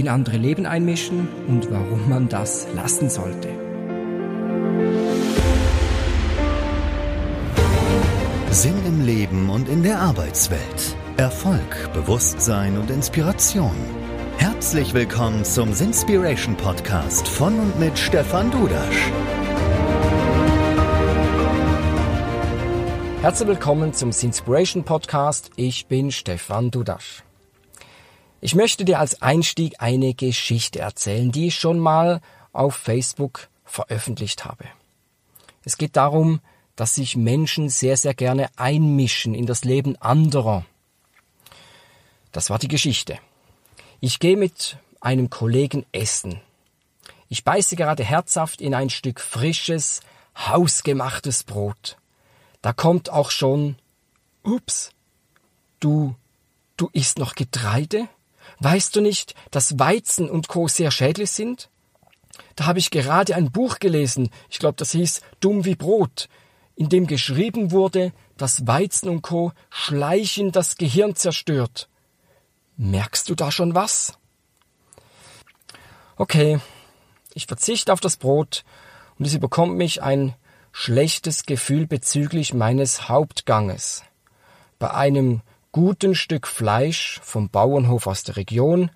in andere Leben einmischen und warum man das lassen sollte. Sinn im Leben und in der Arbeitswelt. Erfolg, Bewusstsein und Inspiration. Herzlich willkommen zum Sinspiration Podcast von und mit Stefan Dudasch. Herzlich willkommen zum Sinspiration Podcast. Ich bin Stefan Dudasch. Ich möchte dir als Einstieg eine Geschichte erzählen, die ich schon mal auf Facebook veröffentlicht habe. Es geht darum, dass sich Menschen sehr, sehr gerne einmischen in das Leben anderer. Das war die Geschichte. Ich gehe mit einem Kollegen essen. Ich beiße gerade herzhaft in ein Stück frisches, hausgemachtes Brot. Da kommt auch schon, ups, du, du isst noch Getreide? Weißt du nicht, dass Weizen und Co. sehr schädlich sind? Da habe ich gerade ein Buch gelesen, ich glaube, das hieß Dumm wie Brot, in dem geschrieben wurde, dass Weizen und Co. schleichend das Gehirn zerstört. Merkst du da schon was? Okay, ich verzichte auf das Brot und es überkommt mich ein schlechtes Gefühl bezüglich meines Hauptganges. Bei einem guten Stück Fleisch vom Bauernhof aus der Region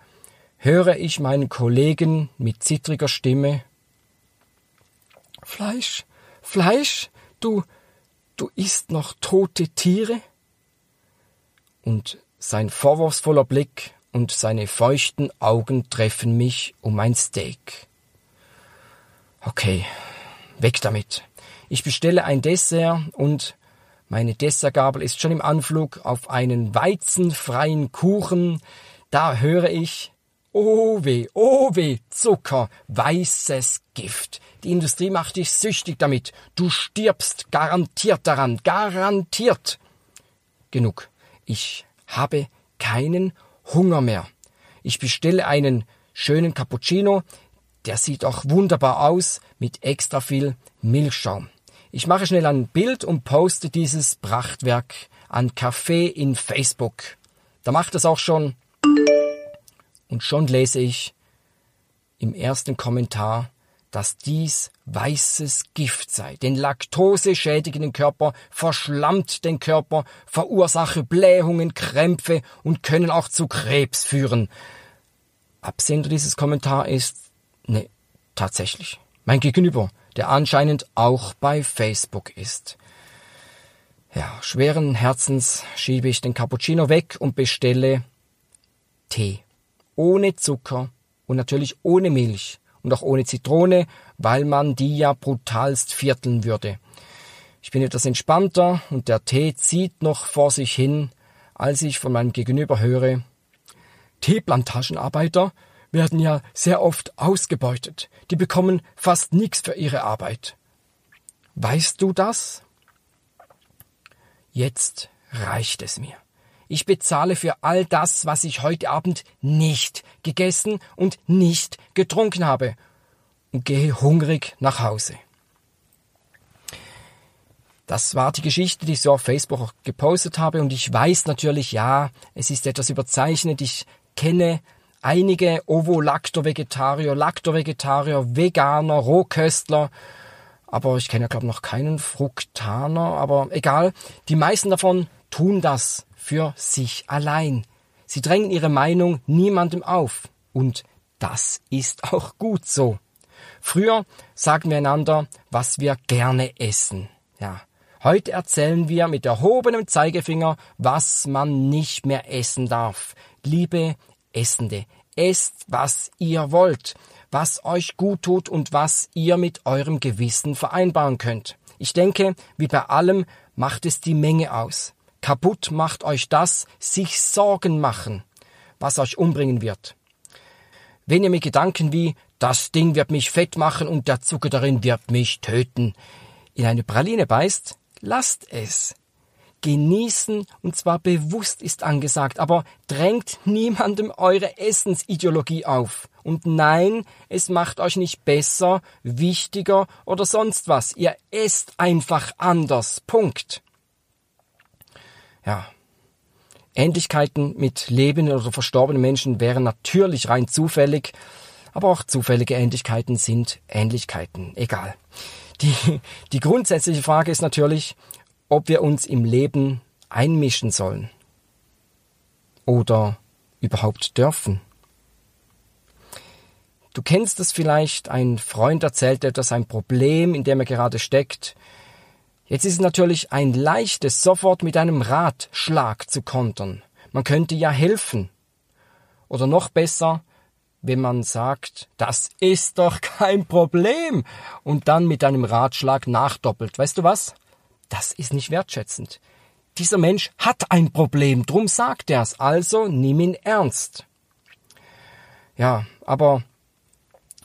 höre ich meinen Kollegen mit zittriger Stimme Fleisch, Fleisch, du, du isst noch tote Tiere? Und sein vorwurfsvoller Blick und seine feuchten Augen treffen mich um ein Steak. Okay, weg damit. Ich bestelle ein Dessert und meine Dessertgabel ist schon im Anflug auf einen weizenfreien Kuchen. Da höre ich Oh weh, oh weh, Zucker, weißes Gift. Die Industrie macht dich süchtig damit. Du stirbst garantiert daran, garantiert. Genug. Ich habe keinen Hunger mehr. Ich bestelle einen schönen Cappuccino, der sieht auch wunderbar aus mit extra viel Milchschaum. Ich mache schnell ein Bild und poste dieses Prachtwerk an Kaffee in Facebook. Da macht es auch schon. Und schon lese ich im ersten Kommentar, dass dies weißes Gift sei. Denn Laktose schädigt den Körper, verschlammt den Körper, verursache Blähungen, Krämpfe und können auch zu Krebs führen. Absender dieses Kommentar ist, ne, tatsächlich, mein Gegenüber, der anscheinend auch bei Facebook ist. Ja, schweren Herzens schiebe ich den Cappuccino weg und bestelle Tee. Ohne Zucker und natürlich ohne Milch und auch ohne Zitrone, weil man die ja brutalst vierteln würde. Ich bin etwas entspannter und der Tee zieht noch vor sich hin, als ich von meinem Gegenüber höre, Teeplantagenarbeiter werden ja sehr oft ausgebeutet. Die bekommen fast nichts für ihre Arbeit. Weißt du das? Jetzt reicht es mir. Ich bezahle für all das, was ich heute Abend nicht gegessen und nicht getrunken habe und gehe hungrig nach Hause. Das war die Geschichte, die ich so auf Facebook gepostet habe und ich weiß natürlich, ja, es ist etwas überzeichnet. Ich kenne einige Ovo-Lacto-Vegetarier, Lacto-Vegetarier, Veganer, Rohköstler, aber ich kenne, glaube ich, noch keinen Fruktaner, aber egal. Die meisten davon tun das für sich allein. Sie drängen ihre Meinung niemandem auf. Und das ist auch gut so. Früher sagen wir einander, was wir gerne essen. Ja. Heute erzählen wir mit erhobenem Zeigefinger, was man nicht mehr essen darf. Liebe Essende, esst, was ihr wollt, was euch gut tut und was ihr mit eurem Gewissen vereinbaren könnt. Ich denke, wie bei allem macht es die Menge aus. Kaputt macht euch das, sich Sorgen machen, was euch umbringen wird. Wenn ihr mit Gedanken wie, das Ding wird mich fett machen und der Zucker darin wird mich töten, in eine Praline beißt, lasst es. Genießen und zwar bewusst ist angesagt, aber drängt niemandem eure Essensideologie auf. Und nein, es macht euch nicht besser, wichtiger oder sonst was. Ihr esst einfach anders. Punkt. Ja. Ähnlichkeiten mit lebenden oder verstorbenen Menschen wären natürlich rein zufällig, aber auch zufällige Ähnlichkeiten sind Ähnlichkeiten. Egal. Die, die grundsätzliche Frage ist natürlich, ob wir uns im Leben einmischen sollen oder überhaupt dürfen. Du kennst es vielleicht, ein Freund erzählt etwas, ein Problem, in dem er gerade steckt. Jetzt ist es natürlich ein leichtes, sofort mit einem Ratschlag zu kontern. Man könnte ja helfen. Oder noch besser, wenn man sagt, das ist doch kein Problem und dann mit einem Ratschlag nachdoppelt. Weißt du was? Das ist nicht wertschätzend. Dieser Mensch hat ein Problem, drum sagt er's, also nimm ihn ernst. Ja, aber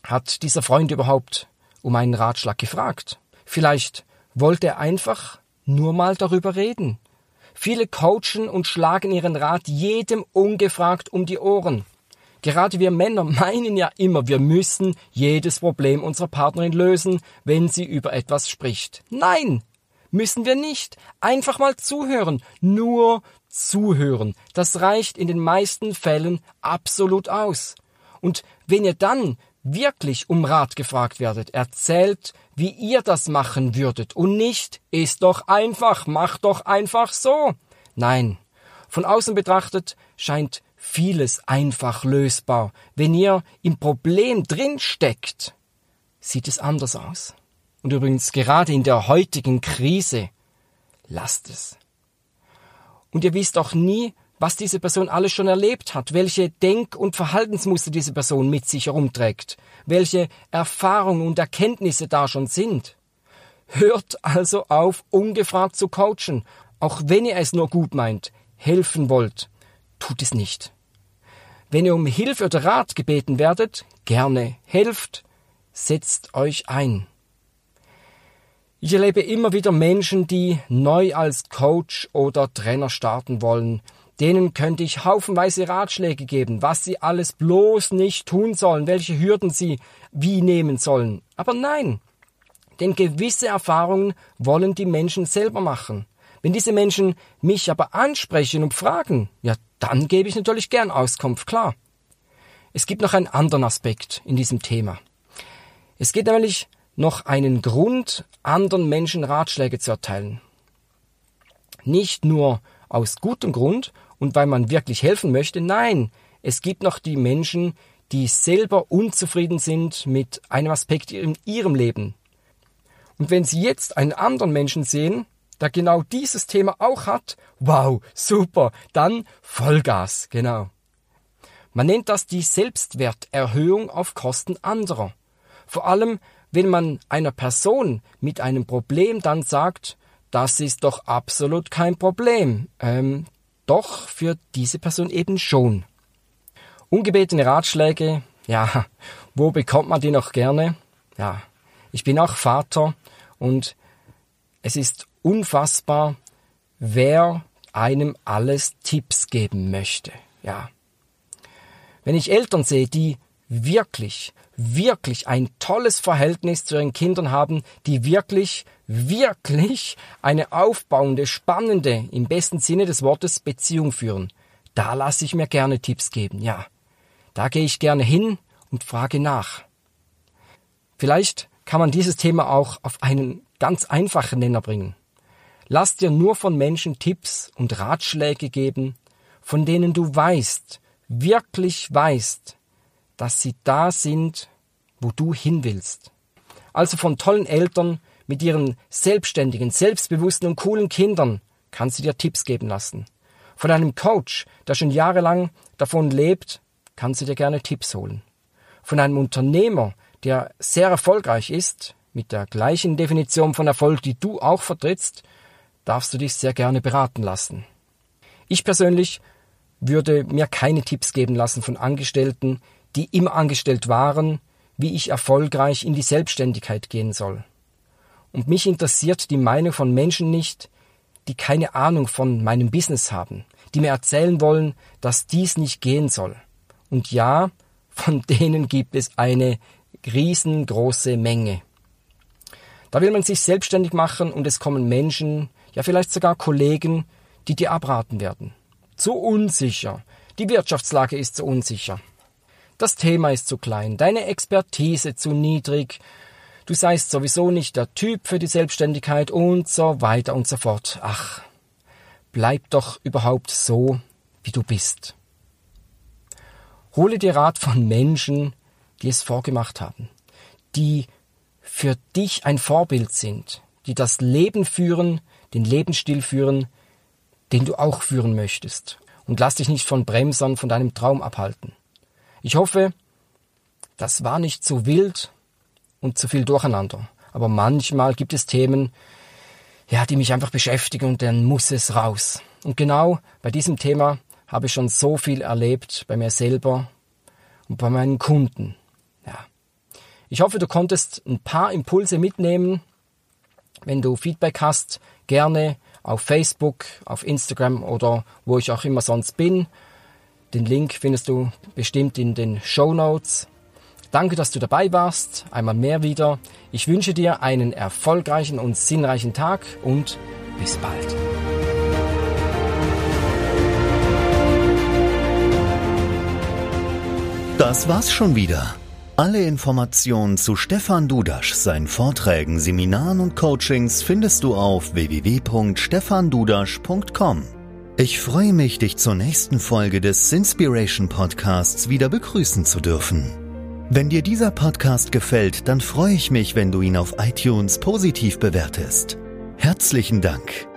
hat dieser Freund überhaupt um einen Ratschlag gefragt? Vielleicht wollte er einfach nur mal darüber reden. Viele coachen und schlagen ihren Rat jedem ungefragt um die Ohren. Gerade wir Männer meinen ja immer, wir müssen jedes Problem unserer Partnerin lösen, wenn sie über etwas spricht. Nein, müssen wir nicht. Einfach mal zuhören. Nur zuhören. Das reicht in den meisten Fällen absolut aus. Und wenn ihr dann wirklich um Rat gefragt werdet, erzählt, wie ihr das machen würdet und nicht, ist doch einfach, macht doch einfach so. Nein. Von außen betrachtet scheint vieles einfach lösbar. Wenn ihr im Problem drin steckt, sieht es anders aus. Und übrigens gerade in der heutigen Krise, lasst es. Und ihr wisst auch nie, was diese Person alles schon erlebt hat, welche Denk- und Verhaltensmuster diese Person mit sich herumträgt, welche Erfahrungen und Erkenntnisse da schon sind. Hört also auf, ungefragt zu coachen, auch wenn ihr es nur gut meint, helfen wollt tut es nicht. Wenn ihr um Hilfe oder Rat gebeten werdet, gerne helft, setzt euch ein. Ich erlebe immer wieder Menschen, die neu als Coach oder Trainer starten wollen. Denen könnte ich haufenweise Ratschläge geben, was sie alles bloß nicht tun sollen, welche Hürden sie wie nehmen sollen. Aber nein, denn gewisse Erfahrungen wollen die Menschen selber machen. Wenn diese Menschen mich aber ansprechen und fragen, ja, dann gebe ich natürlich gern Auskunft, klar. Es gibt noch einen anderen Aspekt in diesem Thema. Es gibt nämlich noch einen Grund, anderen Menschen Ratschläge zu erteilen. Nicht nur aus gutem Grund und weil man wirklich helfen möchte, nein, es gibt noch die Menschen, die selber unzufrieden sind mit einem Aspekt in ihrem Leben. Und wenn sie jetzt einen anderen Menschen sehen, der genau dieses Thema auch hat, wow, super, dann Vollgas, genau. Man nennt das die Selbstwerterhöhung auf Kosten anderer. Vor allem, wenn man einer Person mit einem Problem dann sagt, das ist doch absolut kein Problem. Ähm, doch für diese Person eben schon. Ungebetene Ratschläge, ja, wo bekommt man die noch gerne? Ja, ich bin auch Vater und es ist unfassbar, wer einem alles Tipps geben möchte. Ja. Wenn ich Eltern sehe, die wirklich, wirklich ein tolles Verhältnis zu ihren Kindern haben, die wirklich, wirklich eine aufbauende, spannende, im besten Sinne des Wortes Beziehung führen, da lasse ich mir gerne Tipps geben, ja. Da gehe ich gerne hin und frage nach. Vielleicht kann man dieses Thema auch auf einen ganz einfachen Nenner bringen. Lass dir nur von Menschen Tipps und Ratschläge geben, von denen du weißt, wirklich weißt, dass sie da sind, wo du hin willst. Also von tollen Eltern mit ihren selbstständigen, selbstbewussten und coolen Kindern kannst du dir Tipps geben lassen. Von einem Coach, der schon jahrelang davon lebt, kannst du dir gerne Tipps holen. Von einem Unternehmer, der sehr erfolgreich ist, mit der gleichen Definition von Erfolg, die du auch vertrittst, darfst du dich sehr gerne beraten lassen. Ich persönlich würde mir keine Tipps geben lassen von Angestellten, die immer angestellt waren, wie ich erfolgreich in die Selbstständigkeit gehen soll. Und mich interessiert die Meinung von Menschen nicht, die keine Ahnung von meinem Business haben, die mir erzählen wollen, dass dies nicht gehen soll. Und ja, von denen gibt es eine riesengroße Menge. Da will man sich selbstständig machen und es kommen Menschen, ja vielleicht sogar Kollegen, die dir abraten werden. zu unsicher, die Wirtschaftslage ist zu unsicher, das Thema ist zu klein, deine Expertise zu niedrig, du seist sowieso nicht der Typ für die Selbstständigkeit und so weiter und so fort. Ach, bleib doch überhaupt so, wie du bist. Hole dir Rat von Menschen, die es vorgemacht haben, die für dich ein Vorbild sind, die das Leben führen, den Lebensstil führen, den du auch führen möchtest. Und lass dich nicht von Bremsern von deinem Traum abhalten. Ich hoffe, das war nicht zu wild und zu viel Durcheinander. Aber manchmal gibt es Themen, ja, die mich einfach beschäftigen und dann muss es raus. Und genau bei diesem Thema habe ich schon so viel erlebt bei mir selber und bei meinen Kunden. Ja. Ich hoffe, du konntest ein paar Impulse mitnehmen. Wenn du Feedback hast, gerne auf Facebook, auf Instagram oder wo ich auch immer sonst bin. Den Link findest du bestimmt in den Show Notes. Danke, dass du dabei warst. Einmal mehr wieder. Ich wünsche dir einen erfolgreichen und sinnreichen Tag und bis bald. Das war's schon wieder. Alle Informationen zu Stefan Dudasch, seinen Vorträgen, Seminaren und Coachings findest du auf www.stefandudasch.com. Ich freue mich, dich zur nächsten Folge des Inspiration Podcasts wieder begrüßen zu dürfen. Wenn dir dieser Podcast gefällt, dann freue ich mich, wenn du ihn auf iTunes positiv bewertest. Herzlichen Dank.